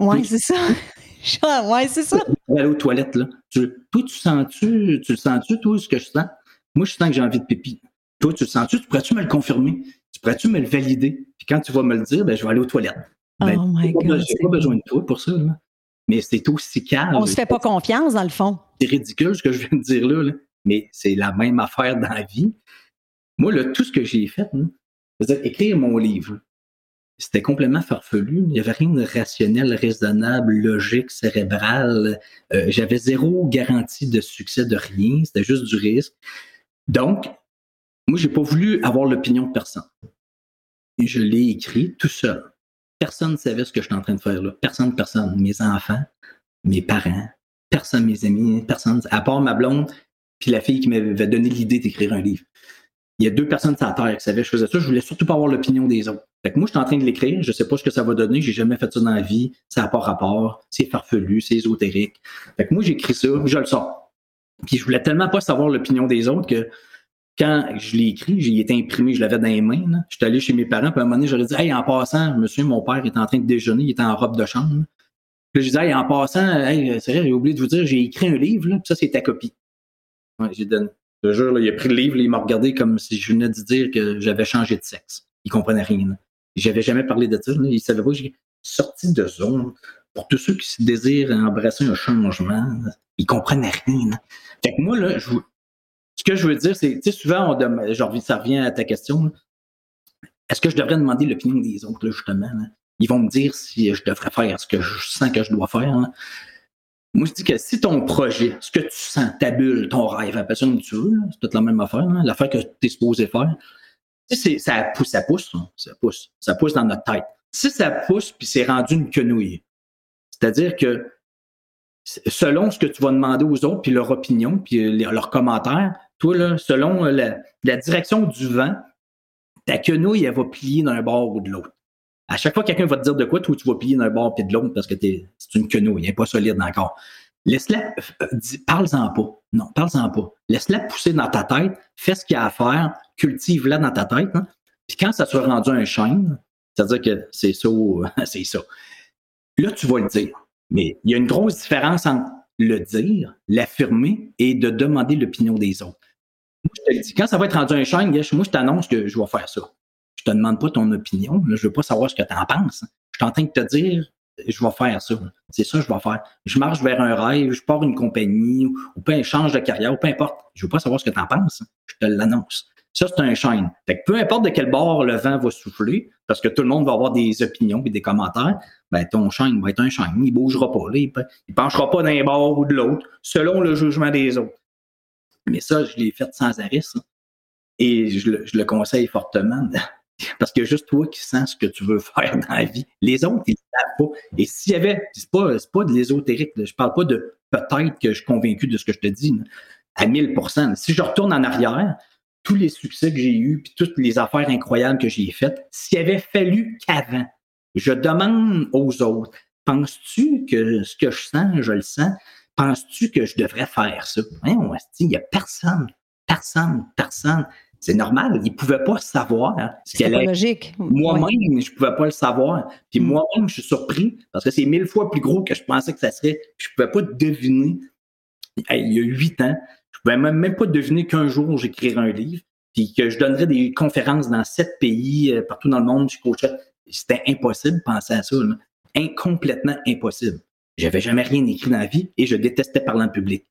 Oui, c'est ça. [laughs] ouais, c'est ça. Aller aux toilettes, là. Tu, toi, tu sens-tu, tu le sens-tu, toi, ce que je sens? Moi, je sens que j'ai envie de pipi. Toi, tu le sens-tu? Tu pourrais-tu me le confirmer? Tu pourrais-tu me le valider? Puis quand tu vas me le dire, ben, je vais aller aux toilettes. Ben, oh my God. J'ai pas besoin de toi pour ça, là. Mais c'est aussi calme. On se fait pas confiance, dans le fond. C'est ridicule, ce que je viens de dire là, là. mais c'est la même affaire dans la vie. Moi, là, tout ce que j'ai fait, hein, c'est-à-dire écrire mon livre, c'était complètement farfelu. Il n'y avait rien de rationnel, raisonnable, logique, cérébral. Euh, J'avais zéro garantie de succès de rien. C'était juste du risque. Donc, moi, j'ai pas voulu avoir l'opinion de personne. Et je l'ai écrit tout seul. Personne ne savait ce que j'étais en train de faire là. Personne, personne. Mes enfants, mes parents, personne, mes amis, personne, à part ma blonde, puis la fille qui m'avait donné l'idée d'écrire un livre. Il y a deux personnes sur la Terre qui savaient que je faisais ça. Je voulais surtout pas avoir l'opinion des autres. Fait que moi, je suis en train de l'écrire. Je sais pas ce que ça va donner. J'ai jamais fait ça dans la vie. Ça n'a pas rapport. C'est farfelu. C'est ésotérique. Fait que moi, j'écris ça. Je le sors. Puis je voulais tellement pas savoir l'opinion des autres que quand je l'ai écrit, j'y été imprimé, je l'avais dans les mains. Là. J'étais allé chez mes parents, puis à un moment donné, j'aurais dit Hey, en passant, monsieur, mon père est en train de déjeuner, il était en robe de chambre. Puis je disais, hey, en passant, hey, c'est vrai, j'ai oublié de vous dire, j'ai écrit un livre, là, puis ça, c'est ta copie. J'ai donné. Je te jure, là, il a pris le livre, là, il m'a regardé comme si je venais de dire que j'avais changé de sexe. Il comprenait rien. Là. J'avais jamais parlé de ça. Là. Il savait pas j'ai sorti de zone. Pour tous ceux qui désirent embrasser un changement, ils comprennent rien. Là. Fait que moi, là, je, ce que je veux dire, c'est, tu sais, souvent, on genre, ça revient à ta question. Est-ce que je devrais demander l'opinion des autres, justement? Ils vont me dire si je devrais faire ce que je sens que je dois faire. Moi, je dis que si ton projet, ce que tu sens, ta bulle, ton rêve, appelle ça comme tu veux, c'est toute la même affaire, l'affaire que tu es supposé faire, c'est- ça pousse, ça pousse, hein, ça pousse, ça pousse dans notre tête. Si ça pousse puis c'est rendu une quenouille, c'est-à-dire que selon ce que tu vas demander aux autres, puis leur opinion, puis les- leurs commentaires, toi, là, selon euh, la, direction du vent, ta quenouille, elle va plier d'un bord ou de l'autre. À chaque fois que quelqu'un va te dire de quoi, toi, tu vas plier d'un bord puis de l'autre parce que c'est une quenouille, elle n'est pas solide encore. Laisse-la, euh, parle-en pas. Non, parle-en pas. Laisse-la pousser dans ta tête, fais ce qu'il y a à faire, cultive-la dans ta tête. hein. Puis quand ça sera rendu un chêne, c'est-à-dire que c'est ça, [laughs] c'est ça. Là, tu vas le dire. Mais il y a une grosse différence entre le dire, l'affirmer et de demander l'opinion des autres. Moi, je te le dis, quand ça va être rendu un gars, moi, je t'annonce que je vais faire ça. Je te demande pas ton opinion. Là, je veux pas savoir ce que tu en penses. Je suis en train de te dire, je vais faire ça. C'est ça que je vais faire. Je marche vers un rêve, je pars une compagnie, ou, peu change de carrière, ou peu importe. Je veux pas savoir ce que tu en penses. Je te l'annonce. Ça, c'est un que peu importe de quel bord le vent va souffler, parce que tout le monde va avoir des opinions et des commentaires, ben ton chêne va être un chêne. Il bougera pas. Là, il penchera pas d'un bord ou de l'autre, selon le jugement des autres. Mais ça, je l'ai fait sans arrêt. Et je le, conseille fortement. [laughs] Parce que juste toi qui sens ce que tu veux faire dans la vie. Les autres, ils ne savent pas. Et s'il y avait, c'est pas, pas de l'ésotérique, je parle pas de peut-être que je suis convaincu de ce que je te dis, à 1000% Si je retourne en arrière, tous les succès que j'ai eus, puis toutes les affaires incroyables que j'ai faites, s'il avait fallu qu'avant, je demande aux autres, penses-tu que ce que je sens, je le sens? Penses-tu que je devrais faire ça? Hein, on il n'y a personne, personne, personne. C'est normal, ils ne pouvaient pas savoir hein, ce C'est pas logique. moi-même, Ouais. je pouvais pas le savoir. Puis Mm. moi-même, je suis surpris parce que c'est mille fois plus gros que je pensais que ça serait. Puis je pouvais pas deviner. Il y a huit ans, je pouvais même, pas deviner qu'un jour j'écrirais un livre, puis que je donnerais des conférences dans sept pays, euh, partout dans le monde, je coacherais. C'était impossible de penser à ça. Là. Incomplètement impossible. J'avais jamais rien écrit dans la vie et je détestais parler en public.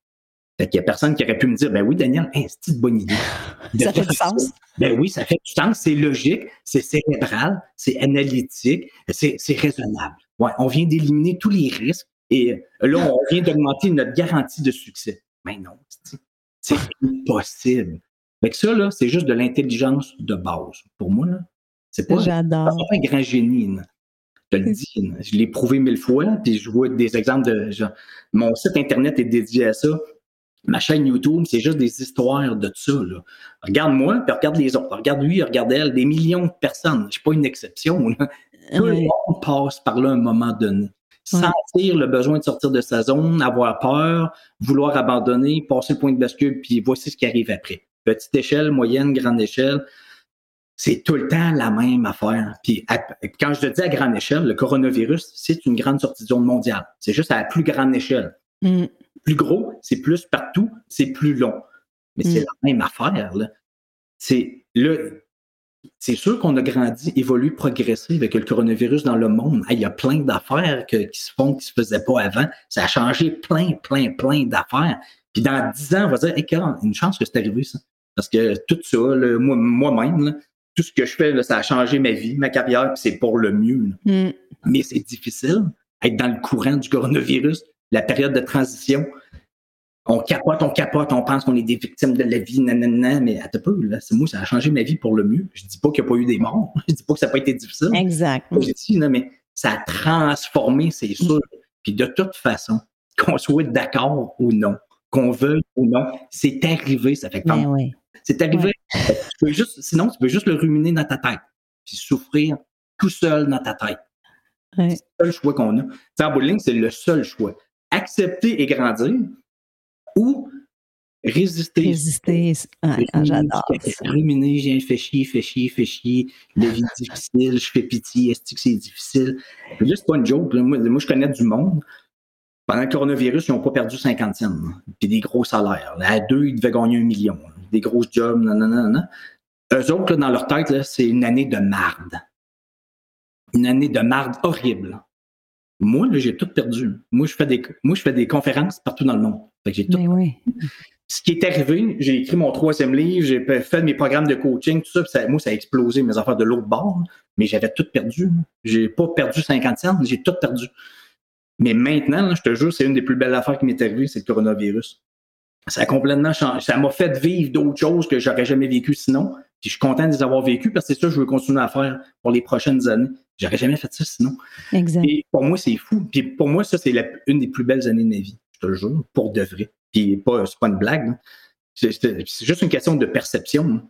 Fait qu'il y a personne qui aurait pu me dire, ben oui, Daniel, hey, c'est une bonne idée. [laughs] de Ça fait du sens. ben oui, ça fait du sens, c'est logique, c'est cérébral, c'est analytique, c'est c'est raisonnable. Ouais, on vient d'éliminer tous les risques et euh, là, on vient d'augmenter notre garantie de succès. Mais non, c'est- impossible. Fait que ça, là, c'est juste de l'intelligence de base. Pour moi, là, c'est pas, pas un grand génie. Je le dis, je l'ai prouvé mille fois, puis je vois des exemples de. genre, mon site Internet est dédié à ça. Ma chaîne YouTube, c'est juste des histoires de ça. Regarde-moi, puis regarde les autres. Regarde lui, regarde elle, des millions de personnes. Je suis pas une exception. là. Tout le monde passe par là à un moment donné. Sentir le besoin de sortir de sa zone, avoir peur, vouloir abandonner, passer le point de bascule, puis voici ce qui arrive après. Petite échelle, moyenne, grande échelle. C'est tout le temps la même affaire. Puis quand je te dis à grande échelle, le coronavirus, c'est une grande sortie de zone mondiale. C'est juste à la plus grande échelle. Mm. Plus gros, c'est plus partout, c'est plus long. Mais c'est mm. la même affaire. Là. C'est le, c'est sûr qu'on a grandi, évolué, progressé avec le coronavirus dans le monde. Il y a plein d'affaires qui se font, qui se faisaient pas avant. Ça a changé plein, plein, plein d'affaires. Puis dans dix ans, on va dire, hey, une chance que c'est arrivé, ça. Parce que tout ça, moi-même, tout ce que je fais, ça a changé ma vie, ma carrière, puis c'est pour le mieux. Mm. Mais c'est difficile être dans le courant du coronavirus, la période de transition on capote, on capote, on pense qu'on est des victimes de la vie, nanana, mais à peu, là, c'est moi, ça a changé ma vie pour le mieux. Je dis pas qu'il n'y a pas eu des morts. [laughs] Je dis pas que ça n'a pas été difficile. Exact. Je dis, non, mais ça a transformé, c'est sûr. Puis de toute façon, qu'on soit d'accord ou non, qu'on veuille ou non, c'est arrivé, ça fait que oui. C'est arrivé. juste, sinon, tu peux juste le ruminer dans ta tête, puis souffrir tout seul dans ta tête. C'est le seul choix qu'on a. T'sais, en bowling, c'est le seul choix. Accepter et grandir, ou résister. Résister, j'adore. Ruminer, j'ai fait chier, fait chier, fait chier, la vie est difficile, je fais pitié, est-ce que c'est difficile? Là, c'est pas une joke. Moi, moi, je connais du monde. Pendant le coronavirus, ils n'ont pas perdu 50 cents. Puis des gros salaires. À deux, ils devaient gagner un million. Des gros jobs, non, non, non, non. Eux autres, dans leur tête, c'est une année de marde. Une année de marde horrible. Moi, j'ai tout perdu. Moi, je fais des, moi, je fais des conférences partout dans le monde. j'ai tout. Oui. Ce qui est arrivé, j'ai écrit mon troisième livre, j'ai fait mes programmes de coaching, tout ça, moi, ça a explosé mes affaires de l'autre bord, mais j'avais tout perdu. J'ai pas perdu 50 cents, j'ai tout perdu. Mais maintenant, je te jure, c'est une des plus belles affaires qui m'est arrivée, c'est le coronavirus. Ça a complètement changé. Ça m'a fait vivre d'autres choses que j'aurais jamais vécu sinon. Puis je suis content de les avoir vécues parce que c'est ça que je veux continuer à faire pour les prochaines années. J'aurais jamais fait ça sinon. Exact. Et pour moi, c'est fou. Puis pour moi, ça, c'est une des plus belles années de ma vie, je te le jure, pour de vrai. Puis pas, c'est pas une blague. C'est juste une question de perception.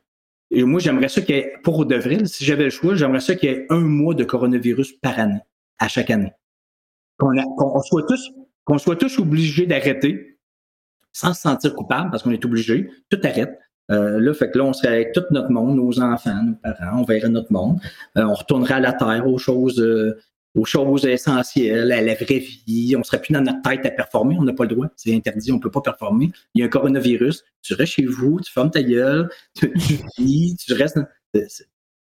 Et moi, j'aimerais ça qu'il y ait, pour de vrai, si j'avais le choix, j'aimerais ça qu'il y ait un mois de coronavirus par année, à chaque année. Qu'on soit tous, qu'on soit tous obligés d'arrêter sans se sentir coupable parce qu'on est obligé. Tout arrête. Euh, là, fait que là, on serait avec tout notre monde, nos enfants, nos parents, on verrait notre monde. Euh, on retournerait à la terre, aux choses, euh, aux choses essentielles, à la vraie vie. On serait plus dans notre tête à performer. On n'a pas le droit. C'est interdit. On peut pas performer. Il y a un coronavirus. Tu restes chez vous, tu fermes ta gueule, tu, vis, tu restes.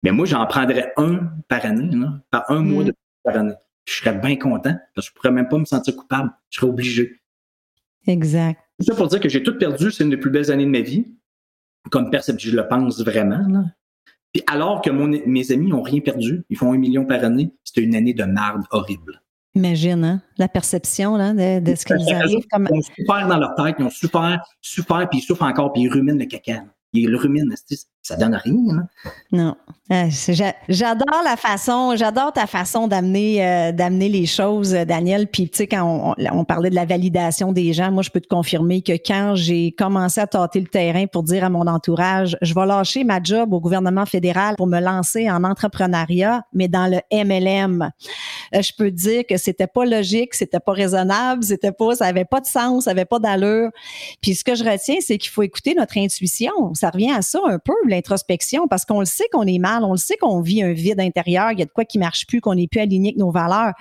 Mais moi, j'en prendrais un par année, par un mois de par année. Je serais bien content parce que je pourrais même pas me sentir coupable. Je serais obligé. Exact. Tout ça pour dire que j'ai tout perdu. C'est une des plus belles années de ma vie comme personne, je le pense vraiment. Là. Puis alors que mon, mes amis n'ont rien perdu, ils font un million par année, c'était une année de marde horrible. Imagine, hein? la perception là, de, ce qu'ils arrivent. Comme... Ils ont super dans leur tête, ils ont super, super, puis ils souffrent encore, puis ils ruminent le caca il rumine, ça donne rien. Hein? Non. Euh, j'adore la façon, j'adore ta façon d'amener euh, les choses, Daniel. Puis tu sais, quand on, parlait de la validation des gens, moi je peux te confirmer que quand j'ai commencé à tâter le terrain pour dire à mon entourage, je vais lâcher ma job au gouvernement fédéral pour me lancer en entrepreneuriat, mais dans le MLM, euh, je peux te dire que c'était pas logique, c'était pas raisonnable, c'était pas, ça avait pas de sens, ça avait pas d'allure. Puis ce que je retiens, c'est qu'il faut écouter notre intuition ça revient à ça un peu, l'introspection, parce qu'on le sait qu'on est mal, on le sait qu'on vit un vide intérieur, il y a de quoi qui marche plus, qu'on n'est plus aligné avec nos valeurs.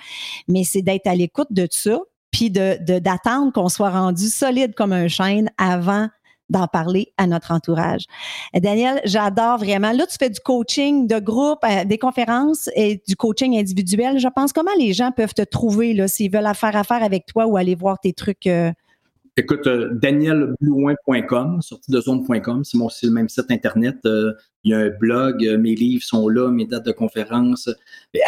Mais c'est d'être à l'écoute de ça, puis de d'attendre qu'on soit rendu solide comme un chêne avant d'en parler à notre entourage. Daniel, j'adore vraiment. Là, tu fais du coaching de groupe, euh, des conférences et du coaching individuel. Je pense comment les gens peuvent te trouver s'ils veulent faire affaire avec toi ou aller voir tes trucs. Euh, Écoute, euh, danielblouin.com, sortie de zone.com, c'est, mon, le même site Internet. Euh, il y a un blog, euh, mes livres sont là, mes dates de conférence.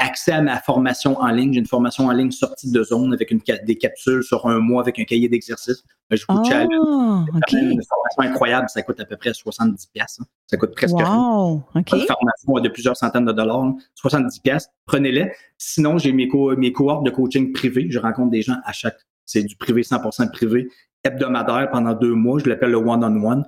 Accès à ma formation en ligne. J'ai une formation en ligne sortie de zone avec une, des capsules sur un mois avec un cahier d'exercice. Je vous oh, C'est une formation incroyable. Ça coûte à peu près 70 pièces. Hein. Ça coûte presque wow, rien. Une formation de plusieurs centaines de dollars. 70 pièces. Prenez-les. Sinon, j'ai mes, co- mes cohortes de coaching privé. Je rencontre des gens à chaque c'est du privé 100% privé hebdomadaire pendant deux mois. Je l'appelle le one-on-one.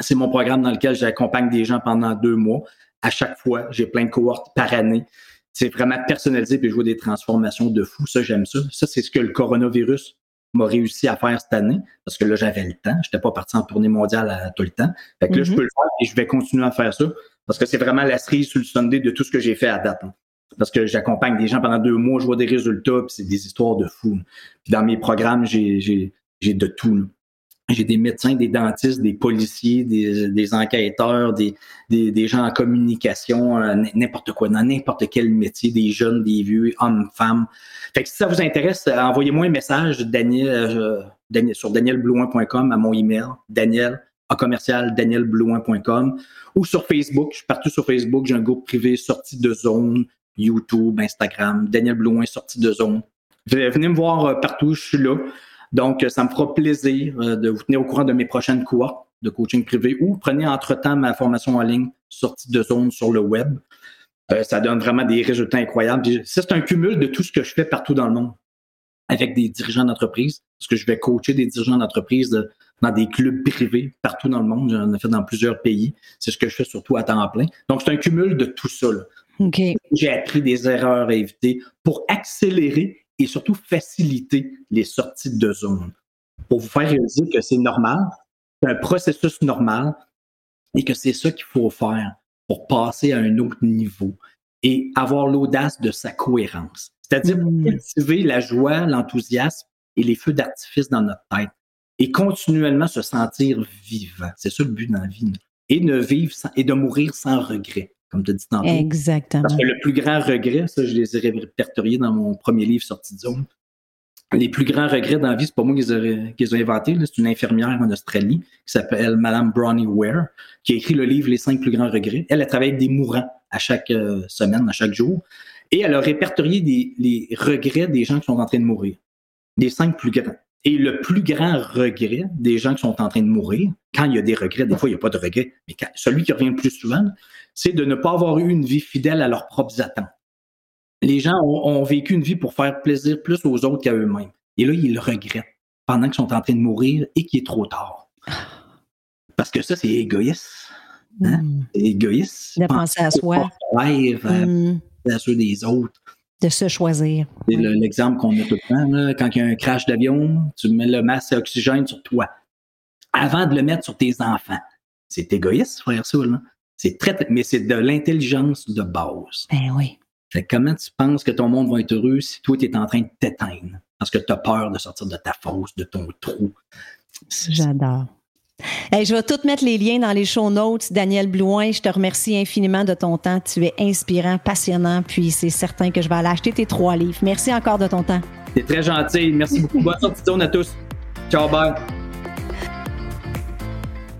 C'est mon programme dans lequel j'accompagne des gens pendant deux mois. À chaque fois, j'ai plein de cohortes par année. C'est vraiment personnalisé puis je vois des transformations de fou. Ça, j'aime ça. Ça, c'est ce que le coronavirus m'a réussi à faire cette année parce que là, j'avais le temps. Je n'étais pas parti en tournée mondiale tout le temps. Fait que là, je mm-hmm. peux le faire et je vais continuer à faire ça parce que c'est vraiment la cerise sur le Sunday de tout ce que j'ai fait à date. hein. Parce que j'accompagne des gens pendant deux mois, je vois des résultats, puis c'est des histoires de fous. Puis dans mes programmes, j'ai, j'ai, de tout. J'ai des médecins, des dentistes, des policiers, des, enquêteurs, des, des, gens en communication, euh, n'importe quoi, dans n'importe quel métier, des jeunes, des vieux, hommes, femmes. Fait que si ça vous intéresse, euh, envoyez-moi un message Daniel, euh, sur danielblouin.com à mon email, Daniel, à commercial danielblouin.com ou sur Facebook. Je suis partout sur Facebook. J'ai un groupe privé sorti de zone, YouTube, Instagram, Daniel Blouin sorti de zone. Venez me voir partout, je suis là. Donc, euh, ça me fera plaisir euh, de vous tenir au courant de mes prochaines cohortes de coaching privé ou prenez entre-temps ma formation en ligne sortie de zone sur le web. Euh, ça donne vraiment des résultats incroyables. C'est un cumul de tout ce que je fais partout dans le monde avec des dirigeants d'entreprise, parce que je vais coacher des dirigeants d'entreprise de- dans des clubs privés partout dans le monde. J'en ai fait dans plusieurs pays. C'est ce que je fais surtout à temps plein. Donc, c'est un cumul de tout ça. là. J'ai appris des erreurs à éviter pour accélérer et surtout faciliter les sorties de zone. Pour vous faire réaliser que c'est normal, c'est un processus normal et que c'est ça qu'il faut faire pour passer à un autre niveau et avoir l'audace de sa cohérence. C'est-à-dire Mm. cultiver la joie, l'enthousiasme et les feux d'artifice dans notre tête et continuellement se sentir vivant. C'est ça le but dans la vie. Et ne vivre sans- et de mourir sans regret, comme tu as dit tantôt. Exactement. Parce que le plus grand regret, ça, je les ai répertoriés dans mon premier livre sorti de zone. Les plus grands regrets dans la vie, c'est pas moi qui les ai inventés. C'est une infirmière en Australie qui s'appelle Madame Bronnie Ware, qui a écrit le livre Les cinq plus grands regrets. Elle a travaillé avec des mourants à chaque euh, semaine, à chaque jour. Et elle a répertorié des- les regrets des gens qui sont en train de mourir. Les cinq plus grands. Et le plus grand regret des gens qui sont en train de mourir, quand il y a des regrets, des fois il n'y a pas de regrets, mais quand- celui qui revient le plus souvent, c'est de ne pas avoir eu une vie fidèle à leurs propres attentes. Les gens ont, ont vécu une vie pour faire plaisir plus aux autres qu'à eux-mêmes. Et là, ils le regrettent pendant qu'ils sont en train de mourir et qu'il est trop tard. Parce que ça, c'est égoïste. Hein? Mm. C'est égoïste. De penser à soi. Rêve à, Mm. à ceux des autres. De se choisir. C'est le- l'exemple qu'on a tout le temps. là. Quand il y a un crash d'avion, tu mets le masque à oxygène sur toi. Avant de le mettre sur tes enfants. C'est égoïste, de faire ça. là. C'est très, mais c'est de l'intelligence de base. Ben oui. Fait comment tu penses que ton monde va être heureux si toi, tu es en train de t'éteindre? Parce que tu as peur de sortir de ta fosse, de ton trou. J'adore. Hey, je vais tout mettre les liens dans les show notes. Daniel Blouin, je te remercie infiniment de ton temps. Tu es inspirant, passionnant, puis c'est certain que je vais aller acheter tes trois livres. Merci encore de ton temps. C'est très gentil. Merci beaucoup. Bonne sortie de à tous. Ciao, bye.